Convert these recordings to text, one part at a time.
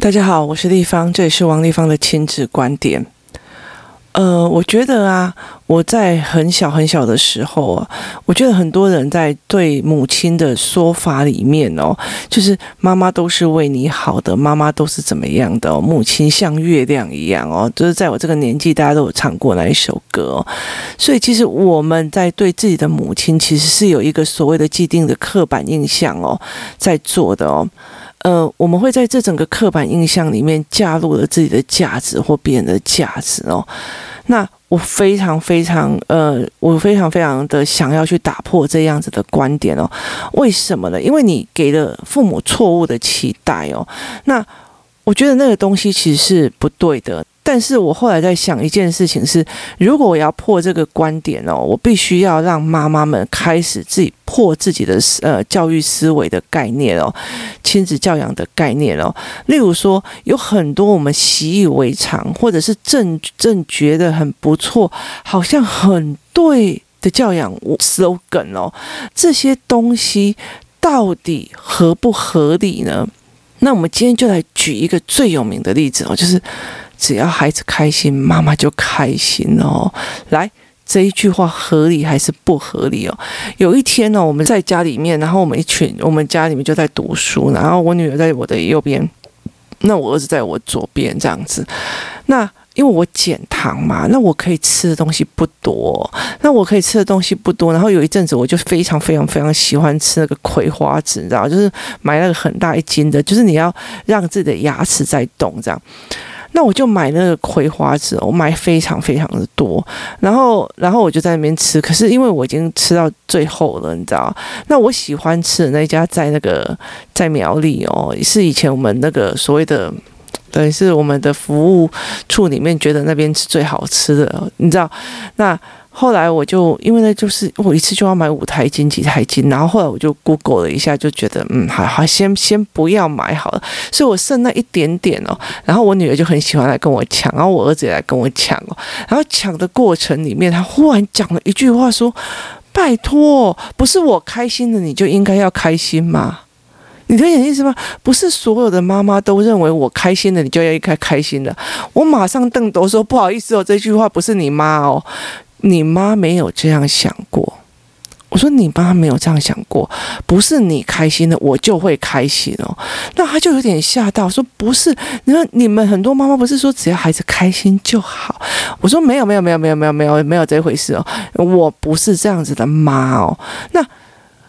大家好，我是丽芳，这里是王丽芳的亲子观点。呃，我觉得啊，我在很小很小的时候啊，我觉得很多人在对母亲的说法里面哦，就是妈妈都是为你好的，妈妈都是怎么样的哦，母亲像月亮一样哦，就是在我这个年纪，大家都有唱过那一首歌。所以其实我们在对自己的母亲，其实是有一个所谓的既定的刻板印象哦，在做的哦。呃，我们会在这整个刻板印象里面加入了自己的价值或别人的价值哦。那我非常非常呃，我非常非常的想要去打破这样子的观点哦。为什么呢？因为你给了父母错误的期待哦。那我觉得那个东西其实是不对的。但是我后来在想一件事情是，如果我要破这个观点哦，我必须要让妈妈们开始自己破自己的呃教育思维的概念哦，亲子教养的概念哦。例如说，有很多我们习以为常，或者是正正觉得很不错，好像很对的教养 slogan 哦，这些东西到底合不合理呢？那我们今天就来举一个最有名的例子哦，就是。只要孩子开心，妈妈就开心哦。来，这一句话合理还是不合理哦？有一天呢，我们在家里面，然后我们一群，我们家里面就在读书，然后我女儿在我的右边，那我儿子在我左边，这样子。那因为我减糖嘛，那我可以吃的东西不多，那我可以吃的东西不多。然后有一阵子，我就非常非常非常喜欢吃那个葵花籽，你知道，就是买那个很大一斤的，就是你要让自己的牙齿在动这样。那我就买那个葵花籽，我买非常非常的多，然后然后我就在那边吃。可是因为我已经吃到最后了，你知道？那我喜欢吃的那家在那个在苗栗哦，是以前我们那个所谓的，对，是我们的服务处里面觉得那边是最好吃的，你知道？那。后来我就因为呢，就是我一次就要买五台斤、几台斤，然后后来我就 Google 了一下，就觉得嗯，好好先先不要买好了，所以我剩那一点点哦。然后我女儿就很喜欢来跟我抢，然后我儿子也来跟我抢哦。然后抢的过程里面，他忽然讲了一句话说：“拜托，不是我开心的，你就应该要开心吗？你理解意思吗？不是所有的妈妈都认为我开心的，你就要应该开心的。”我马上瞪头说：“不好意思哦，这句话不是你妈哦。”你妈没有这样想过，我说你妈没有这样想过，不是你开心的，我就会开心哦。那他就有点吓到，说不是，你说你们很多妈妈不是说只要孩子开心就好？我说没有没有没有没有没有没有没有这回事哦，我不是这样子的妈哦。那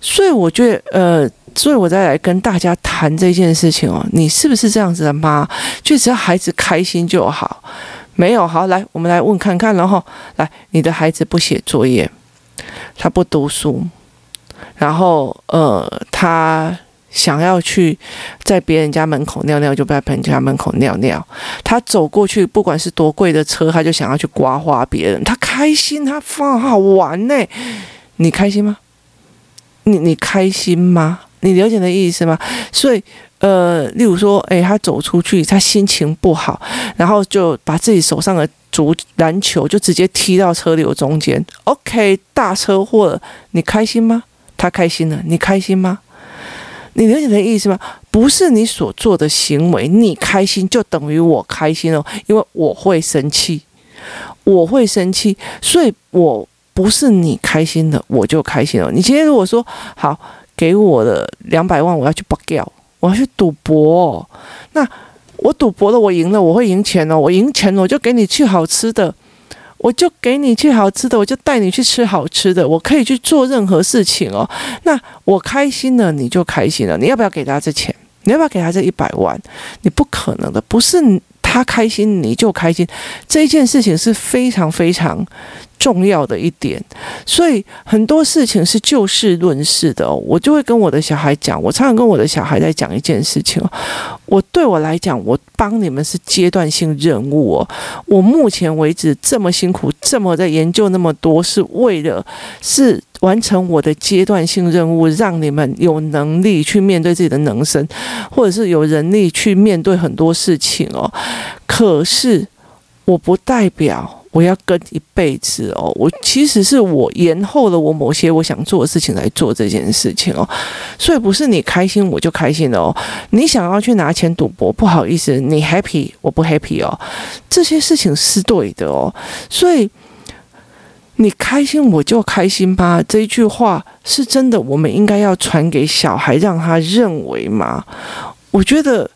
所以我觉得呃，所以我再来跟大家谈这件事情哦，你是不是这样子的妈？就只要孩子开心就好。没有，好，来，我们来问看看，然后来，你的孩子不写作业，他不读书，然后呃，他想要去在别人家门口尿尿，就在别人家门口尿尿。他走过去，不管是多贵的车，他就想要去刮花别人，他开心，他放好玩呢。你开心吗？你你开心吗？你了解的意思吗？所以。呃，例如说，诶，他走出去，他心情不好，然后就把自己手上的足篮球就直接踢到车流中间。OK，大车祸，你开心吗？他开心了，你开心吗？你了解的意思吗？不是你所做的行为，你开心就等于我开心哦，因为我会生气，我会生气，所以我不是你开心的，我就开心了。你今天如果说好，给我的两百万，我要去拔掉。我要去赌博，那我赌博了，我赢了，我会赢钱哦。我赢钱了，我就给你去好吃的，我就给你去好吃的，我就带你去吃好吃的，我可以去做任何事情哦。那我开心了，你就开心了。你要不要给他这钱？你要不要给他这一百万？你不可能的，不是他开心你就开心，这件事情是非常非常。重要的一点，所以很多事情是就事论事的。我就会跟我的小孩讲，我常常跟我的小孩在讲一件事情哦。我对我来讲，我帮你们是阶段性任务哦。我目前为止这么辛苦，这么在研究那么多，是为了是完成我的阶段性任务，让你们有能力去面对自己的人生，或者是有能力去面对很多事情哦。可是我不代表。我要跟一辈子哦，我其实是我延后了我某些我想做的事情来做这件事情哦，所以不是你开心我就开心的哦，你想要去拿钱赌博，不好意思，你 happy 我不 happy 哦，这些事情是对的哦，所以你开心我就开心吧，这句话是真的，我们应该要传给小孩，让他认为吗？我觉得。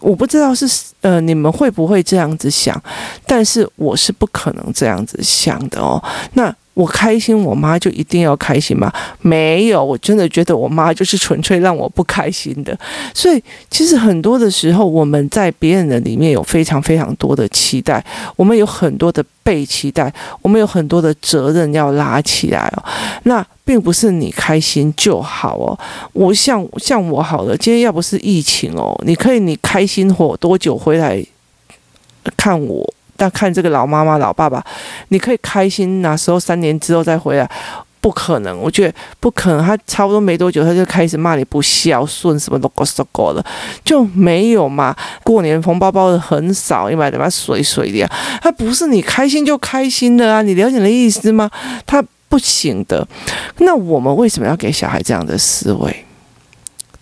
我不知道是呃你们会不会这样子想，但是我是不可能这样子想的哦。那我开心，我妈就一定要开心吗？没有，我真的觉得我妈就是纯粹让我不开心的。所以其实很多的时候，我们在别人的里面有非常非常多的期待，我们有很多的被期待，我们有很多的责任要拉起来哦。那。并不是你开心就好哦，我像像我好了，今天要不是疫情哦，你可以你开心活多久回来看我，但看这个老妈妈老爸爸，你可以开心那时候三年之后再回来，不可能，我觉得不可能。他差不多没多久，他就开始骂你不孝顺，什么都搞什么了，就没有嘛。过年红包包的很少，你买的嘛水水的，他不是你开心就开心的啊，你了解的意思吗？他。不行的，那我们为什么要给小孩这样的思维？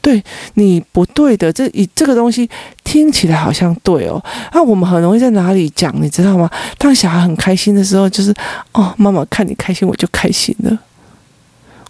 对，你不对的，这以这个东西听起来好像对哦。那我们很容易在哪里讲，你知道吗？当小孩很开心的时候，就是哦，妈妈看你开心，我就开心了。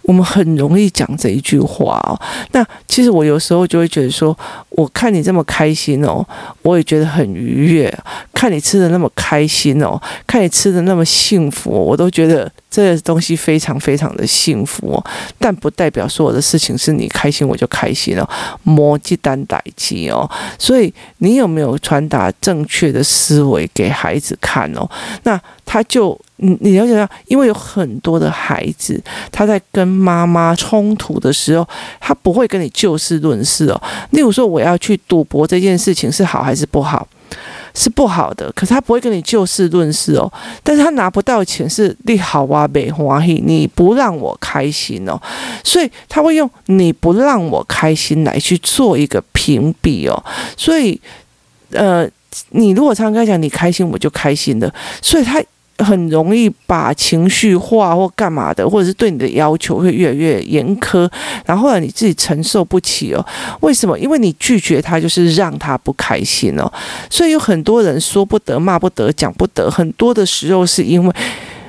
我们很容易讲这一句话哦。那其实我有时候就会觉得说，我看你这么开心哦，我也觉得很愉悦。看你吃的那么开心哦，看你吃的那么幸福，我都觉得这个东西非常非常的幸福哦。但不代表所有的事情是你开心我就开心了，摩鸡单代鸡哦。所以你有没有传达正确的思维给孩子看哦？那他就。你你了解到，因为有很多的孩子，他在跟妈妈冲突的时候，他不会跟你就事论事哦。例如说，我要要去赌博这件事情是好还是不好？是不好的，可是他不会跟你就事论事哦。但是他拿不到钱是利好哇没欢喜，你不让我开心哦，所以他会用你不让我开心来去做一个评比哦。所以，呃，你如果常常跟他讲你开心，我就开心的，所以他。很容易把情绪化或干嘛的，或者是对你的要求会越来越严苛，然后呢，你自己承受不起哦。为什么？因为你拒绝他，就是让他不开心哦。所以有很多人说不得、骂不得、讲不得，很多的时候是因为。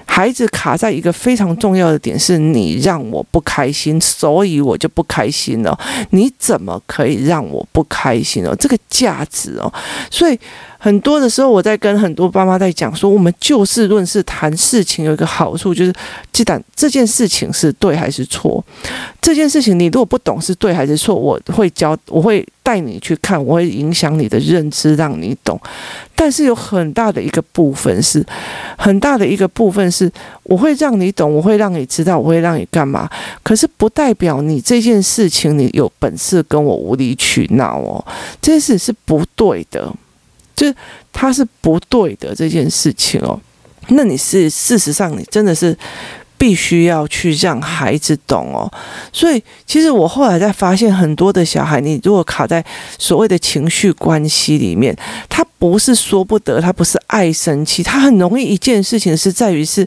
孩子卡在一个非常重要的点，是你让我不开心，所以我就不开心了。你怎么可以让我不开心哦？这个价值哦，所以很多的时候，我在跟很多爸妈在讲说，我们就事论事谈事情有一个好处，就是记得这件事情是对还是错。这件事情你如果不懂是对还是错，我会教，我会。带你去看，我会影响你的认知，让你懂。但是有很大的一个部分是，很大的一个部分是，我会让你懂，我会让你知道，我会让你干嘛。可是不代表你这件事情你有本事跟我无理取闹哦，这件事是不对的，就他是不对的这件事情哦。那你是事实上你真的是。必须要去让孩子懂哦，所以其实我后来在发现，很多的小孩，你如果卡在所谓的情绪关系里面，他不是说不得，他不是爱生气，他很容易一件事情是在于是。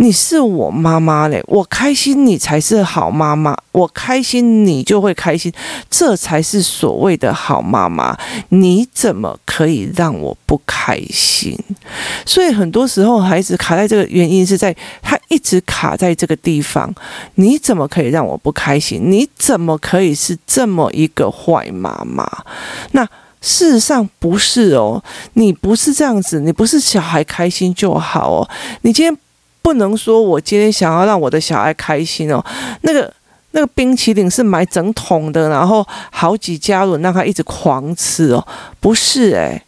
你是我妈妈嘞，我开心你才是好妈妈，我开心你就会开心，这才是所谓的好妈妈。你怎么可以让我不开心？所以很多时候孩子卡在这个原因是在他一直卡在这个地方。你怎么可以让我不开心？你怎么可以是这么一个坏妈妈？那事实上不是哦，你不是这样子，你不是小孩开心就好哦，你今天。不能说我今天想要让我的小孩开心哦，那个那个冰淇淋是买整桶的，然后好几加仑让他一直狂吃哦，不是诶，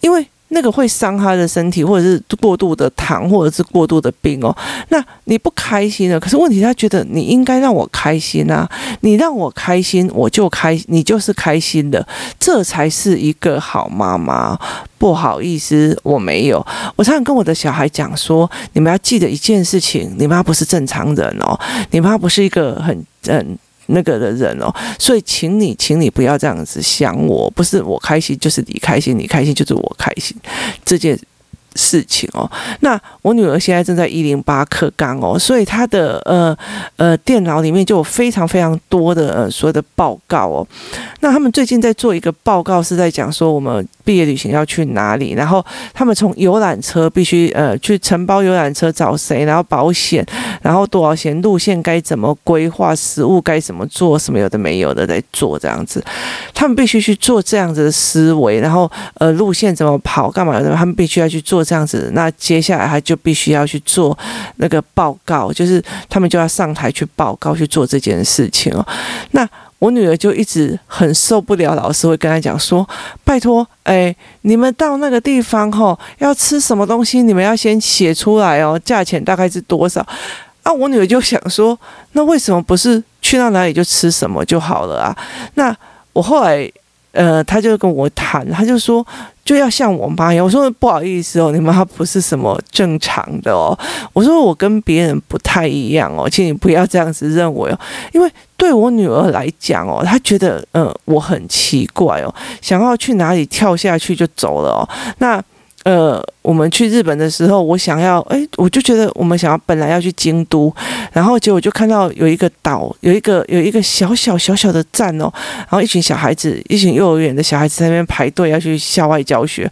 因为。那个会伤他的身体，或者是过度的糖，或者是过度的冰哦。那你不开心了，可是问题他觉得你应该让我开心啊，你让我开心，我就开，你就是开心的，这才是一个好妈妈。不好意思，我没有。我常常跟我的小孩讲说，你们要记得一件事情，你妈不是正常人哦，你妈不是一个很很。那个的人哦，所以请你，请你不要这样子想我，不是我开心就是你开心，你开心就是我开心，这件事情哦。那我女儿现在正在一零八课纲哦，所以她的呃呃电脑里面就有非常非常多的呃所有的报告哦。那他们最近在做一个报告，是在讲说我们毕业旅行要去哪里，然后他们从游览车必须呃去承包游览车找谁，然后保险，然后多少钱，路线该怎么规划，食物该怎么做，什么有的没有的在做这样子，他们必须去做这样子的思维，然后呃路线怎么跑，干嘛的，他们必须要去做这样子。那接下来他就必须要去做那个报告，就是他们就要上台去报告去做这件事情哦。那我女儿就一直很受不了，老师会跟她讲说：“拜托，哎，你们到那个地方吼，要吃什么东西，你们要先写出来哦，价钱大概是多少？”啊，我女儿就想说：“那为什么不是去到哪里就吃什么就好了啊？”那我后来。呃，他就跟我谈，他就说就要像我妈一样。我说不好意思哦，你妈不是什么正常的哦。我说我跟别人不太一样哦，请你不要这样子认为哦。因为对我女儿来讲哦，她觉得嗯、我很奇怪哦，想要去哪里跳下去就走了哦。那。呃，我们去日本的时候，我想要，哎，我就觉得我们想要本来要去京都，然后结果就看到有一个岛，有一个有一个小小小小的站哦，然后一群小孩子，一群幼儿园的小孩子在那边排队要去校外教学，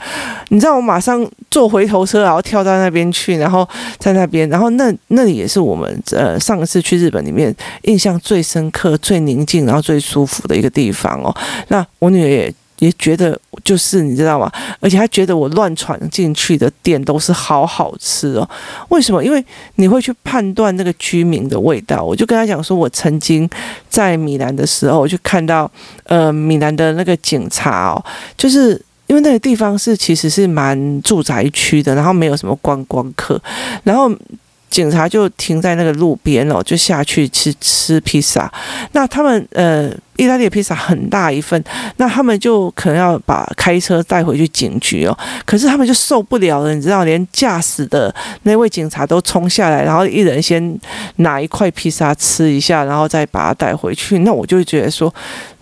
你知道，我马上坐回头车，然后跳到那边去，然后在那边，然后那那里也是我们呃上一次去日本里面印象最深刻、最宁静，然后最舒服的一个地方哦。那我女儿也。也觉得就是你知道吗？而且他觉得我乱闯进去的店都是好好吃哦。为什么？因为你会去判断那个居民的味道。我就跟他讲说，我曾经在米兰的时候，我就看到呃米兰的那个警察哦，就是因为那个地方是其实是蛮住宅区的，然后没有什么观光客，然后。警察就停在那个路边哦，就下去吃吃披萨。那他们呃，意大利披萨很大一份，那他们就可能要把开车带回去警局哦。可是他们就受不了了，你知道，连驾驶的那位警察都冲下来，然后一人先拿一块披萨吃一下，然后再把它带回去。那我就觉得说。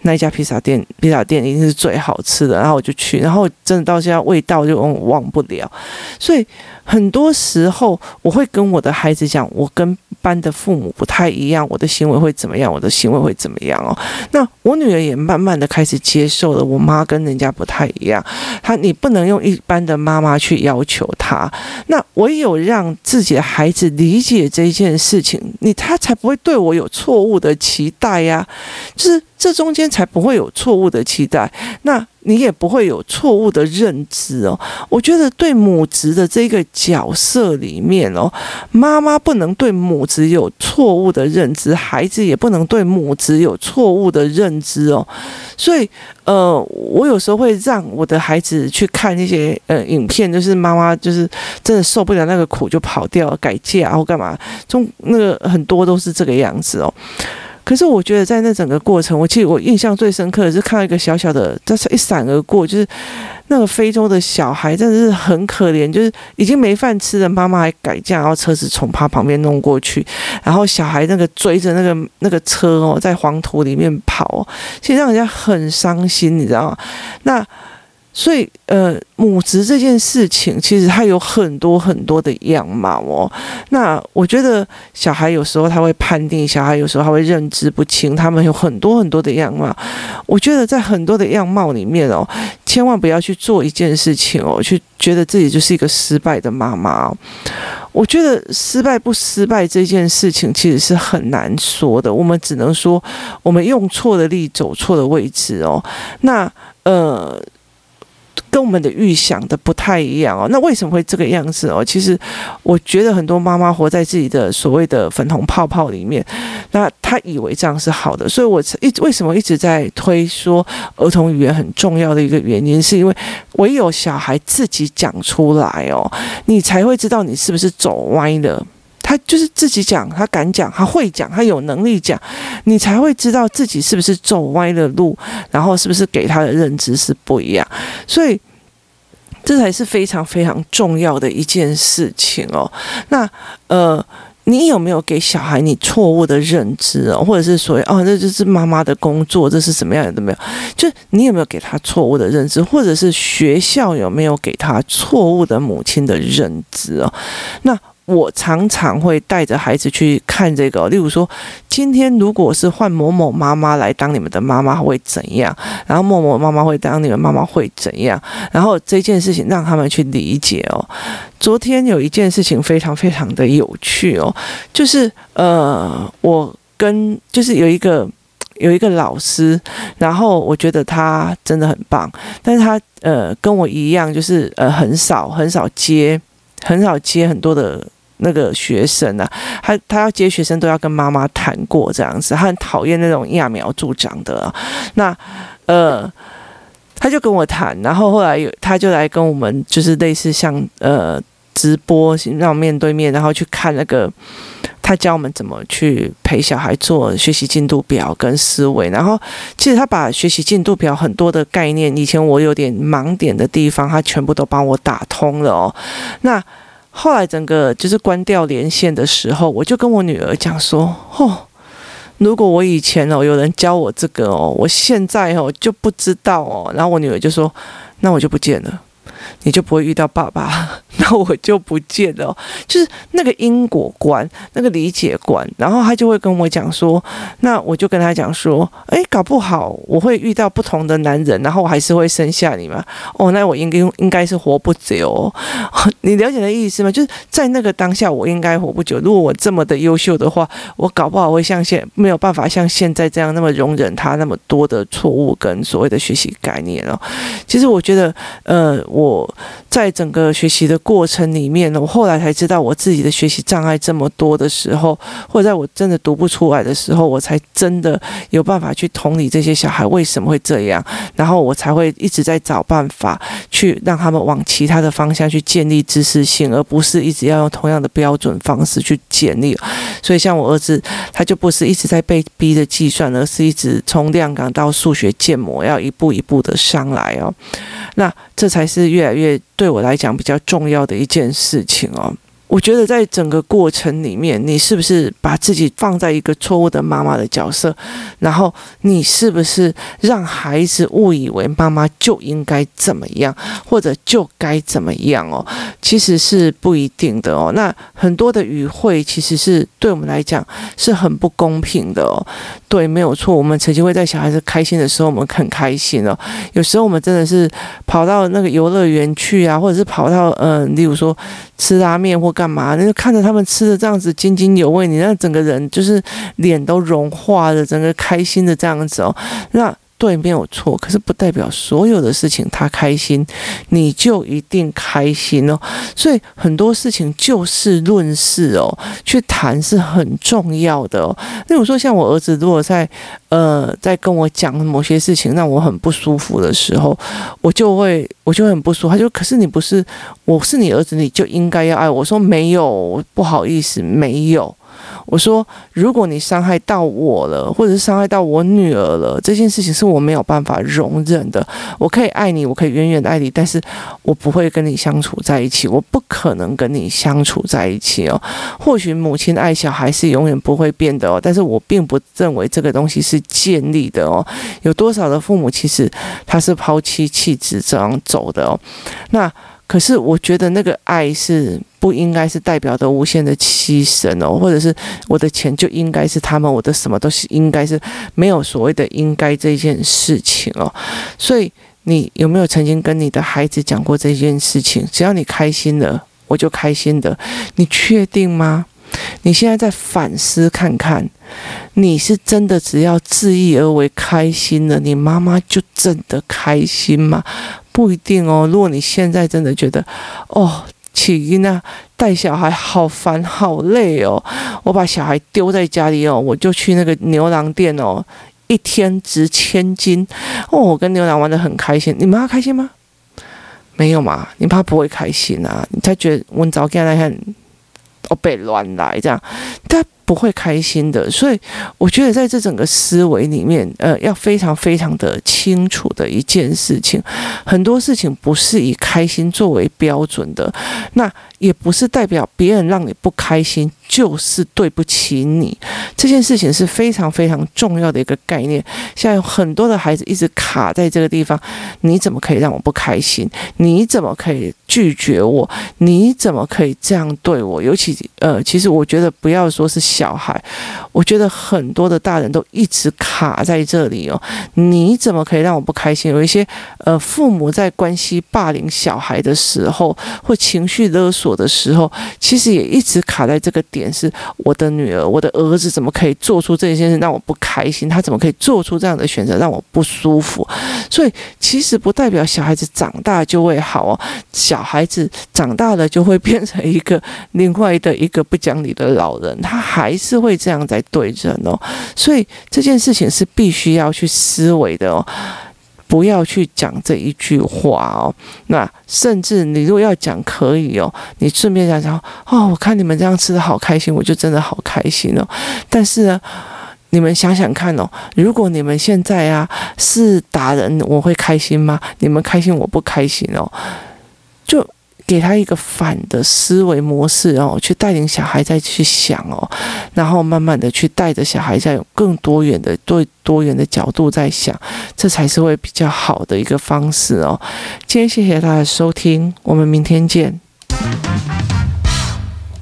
那一家披萨店，披萨店一定是最好吃的，然后我就去，然后真的到现在味道就忘不了。所以很多时候我会跟我的孩子讲，我跟班的父母不太一样，我的行为会怎么样，我的行为会怎么样哦。那我女儿也慢慢的开始接受了，我妈跟人家不太一样，她你不能用一般的妈妈去要求她。那唯有让自己的孩子理解这件事情，你他才不会对我有错误的期待呀，就是。这中间才不会有错误的期待，那你也不会有错误的认知哦。我觉得对母职的这个角色里面哦，妈妈不能对母职有错误的认知，孩子也不能对母职有错误的认知哦。所以，呃，我有时候会让我的孩子去看那些呃影片，就是妈妈就是真的受不了那个苦就跑掉改嫁或干嘛，中那个很多都是这个样子哦。可是我觉得在那整个过程，我其实我印象最深刻的是看到一个小小的，它是一闪而过，就是那个非洲的小孩真的是很可怜，就是已经没饭吃了，妈妈还改嫁，然后车子从他旁边弄过去，然后小孩那个追着那个那个车哦，在黄土里面跑，其实让人家很伤心，你知道吗？那。所以，呃，母职这件事情，其实它有很多很多的样貌哦。那我觉得小孩有时候他会判定，小孩有时候他会认知不清，他们有很多很多的样貌。我觉得在很多的样貌里面哦，千万不要去做一件事情哦，去觉得自己就是一个失败的妈妈。我觉得失败不失败这件事情其实是很难说的，我们只能说我们用错了力，走错了位置哦。那，呃。跟我们的预想的不太一样哦，那为什么会这个样子哦？其实我觉得很多妈妈活在自己的所谓的粉红泡泡里面，那她以为这样是好的，所以我一为什么一直在推说儿童语言很重要的一个原因，是因为唯有小孩自己讲出来哦，你才会知道你是不是走歪了。他就是自己讲，他敢讲，他会讲，他有能力讲，你才会知道自己是不是走歪了路，然后是不是给他的认知是不一样，所以这才是非常非常重要的一件事情哦。那呃，你有没有给小孩你错误的认知哦，或者是说哦，这就是妈妈的工作，这是什么样的没有？就你有没有给他错误的认知，或者是学校有没有给他错误的母亲的认知哦？那。我常常会带着孩子去看这个，例如说，今天如果是换某某妈妈来当你们的妈妈会怎样？然后某某妈妈会当你们妈妈会怎样？然后这件事情让他们去理解哦。昨天有一件事情非常非常的有趣哦，就是呃，我跟就是有一个有一个老师，然后我觉得他真的很棒，但是他呃跟我一样，就是呃很少很少接很少接很多的。那个学生啊，他他要接学生都要跟妈妈谈过这样子，他很讨厌那种揠苗助长的啊。那呃，他就跟我谈，然后后来有他就来跟我们，就是类似像呃直播，让面对面，然后去看那个他教我们怎么去陪小孩做学习进度表跟思维。然后其实他把学习进度表很多的概念，以前我有点盲点的地方，他全部都帮我打通了哦。那后来整个就是关掉连线的时候，我就跟我女儿讲说：“哦，如果我以前哦有人教我这个哦，我现在哦就不知道哦。”然后我女儿就说：“那我就不见了。”你就不会遇到爸爸，那我就不见了。就是那个因果观，那个理解观，然后他就会跟我讲说，那我就跟他讲说，诶，搞不好我会遇到不同的男人，然后我还是会生下你嘛。哦，那我应该应该是活不久。你了解的意思吗？就是在那个当下，我应该活不久。如果我这么的优秀的话，我搞不好会像现没有办法像现在这样那么容忍他那么多的错误跟所谓的学习概念哦。其实我觉得，呃，我。我在整个学习的过程里面呢，我后来才知道我自己的学习障碍这么多的时候，或者在我真的读不出来的时候，我才真的有办法去同理这些小孩为什么会这样，然后我才会一直在找办法去让他们往其他的方向去建立知识性，而不是一直要用同样的标准方式去建立。所以像我儿子，他就不是一直在被逼着计算，而是一直从量感到数学建模，要一步一步的上来哦。那这才是越来越对我来讲比较重要的一件事情哦。我觉得在整个过程里面，你是不是把自己放在一个错误的妈妈的角色？然后你是不是让孩子误以为妈妈就应该怎么样，或者就该怎么样哦？其实是不一定的哦。那很多的语汇其实是对我们来讲是很不公平的哦。对，没有错。我们曾经会在小孩子开心的时候，我们很开心哦。有时候我们真的是跑到那个游乐园去啊，或者是跑到嗯、例如说吃拉面或干嘛，那就看着他们吃的这样子津津有味，你那整个人就是脸都融化了，整个开心的这样子哦，那。对，没有错，可是不代表所有的事情他开心，你就一定开心哦。所以很多事情就事论事哦，去谈是很重要的哦。例如说，像我儿子，如果在呃在跟我讲某些事情让我很不舒服的时候，我就会我就会很不舒服。他就可是你不是，我是你儿子，你就应该要爱我。我说没有，不好意思，没有。我说，如果你伤害到我了，或者是伤害到我女儿了，这件事情是我没有办法容忍的。我可以爱你，我可以远远爱你，但是我不会跟你相处在一起，我不可能跟你相处在一起哦。或许母亲爱小孩是永远不会变的哦，但是我并不认为这个东西是建立的哦。有多少的父母其实他是抛妻弃子这样走的哦？那。可是我觉得那个爱是不应该是代表的无限的牺牲哦，或者是我的钱就应该是他们，我的什么都是应该是没有所谓的应该这件事情哦。所以你有没有曾经跟你的孩子讲过这件事情？只要你开心了，我就开心的。你确定吗？你现在在反思看看，你是真的只要自意而为开心了，你妈妈就真的开心吗？不一定哦。如果你现在真的觉得，哦，起因啊，带小孩好烦好累哦，我把小孩丢在家里哦，我就去那个牛郎店哦，一天值千金哦，我跟牛郎玩的很开心。你妈开心吗？没有嘛，你怕不会开心啊，你才觉得温早该来很，哦被乱来这样，他不会开心的，所以我觉得在这整个思维里面，呃，要非常非常的清楚的一件事情，很多事情不是以开心作为标准的，那也不是代表别人让你不开心就是对不起你。这件事情是非常非常重要的一个概念。现在有很多的孩子一直卡在这个地方，你怎么可以让我不开心？你怎么可以拒绝我？你怎么可以这样对我？尤其呃，其实我觉得不要说是小孩，我觉得很多的大人都一直卡在这里哦。你怎么可以让我不开心？有一些呃，父母在关系霸凌小孩的时候，或情绪勒索的时候，其实也一直卡在这个点：是我的女儿、我的儿子怎么可以做出这些事让我不开心？他怎么可以做出这样的选择让我不舒服？所以其实不代表小孩子长大就会好哦，小孩子长大了就会变成一个另外的一个不讲理的老人，他还是会这样在对人哦。所以这件事情是必须要去思维的哦。不要去讲这一句话哦。那甚至你如果要讲，可以哦。你顺便讲讲哦，我看你们这样吃的好开心，我就真的好开心哦。但是呢，你们想想看哦，如果你们现在啊是打人，我会开心吗？你们开心，我不开心哦。给他一个反的思维模式哦，去带领小孩再去想哦，然后慢慢的去带着小孩再有更多元的对多元的角度在想，这才是会比较好的一个方式哦。今天谢谢大家收听，我们明天见。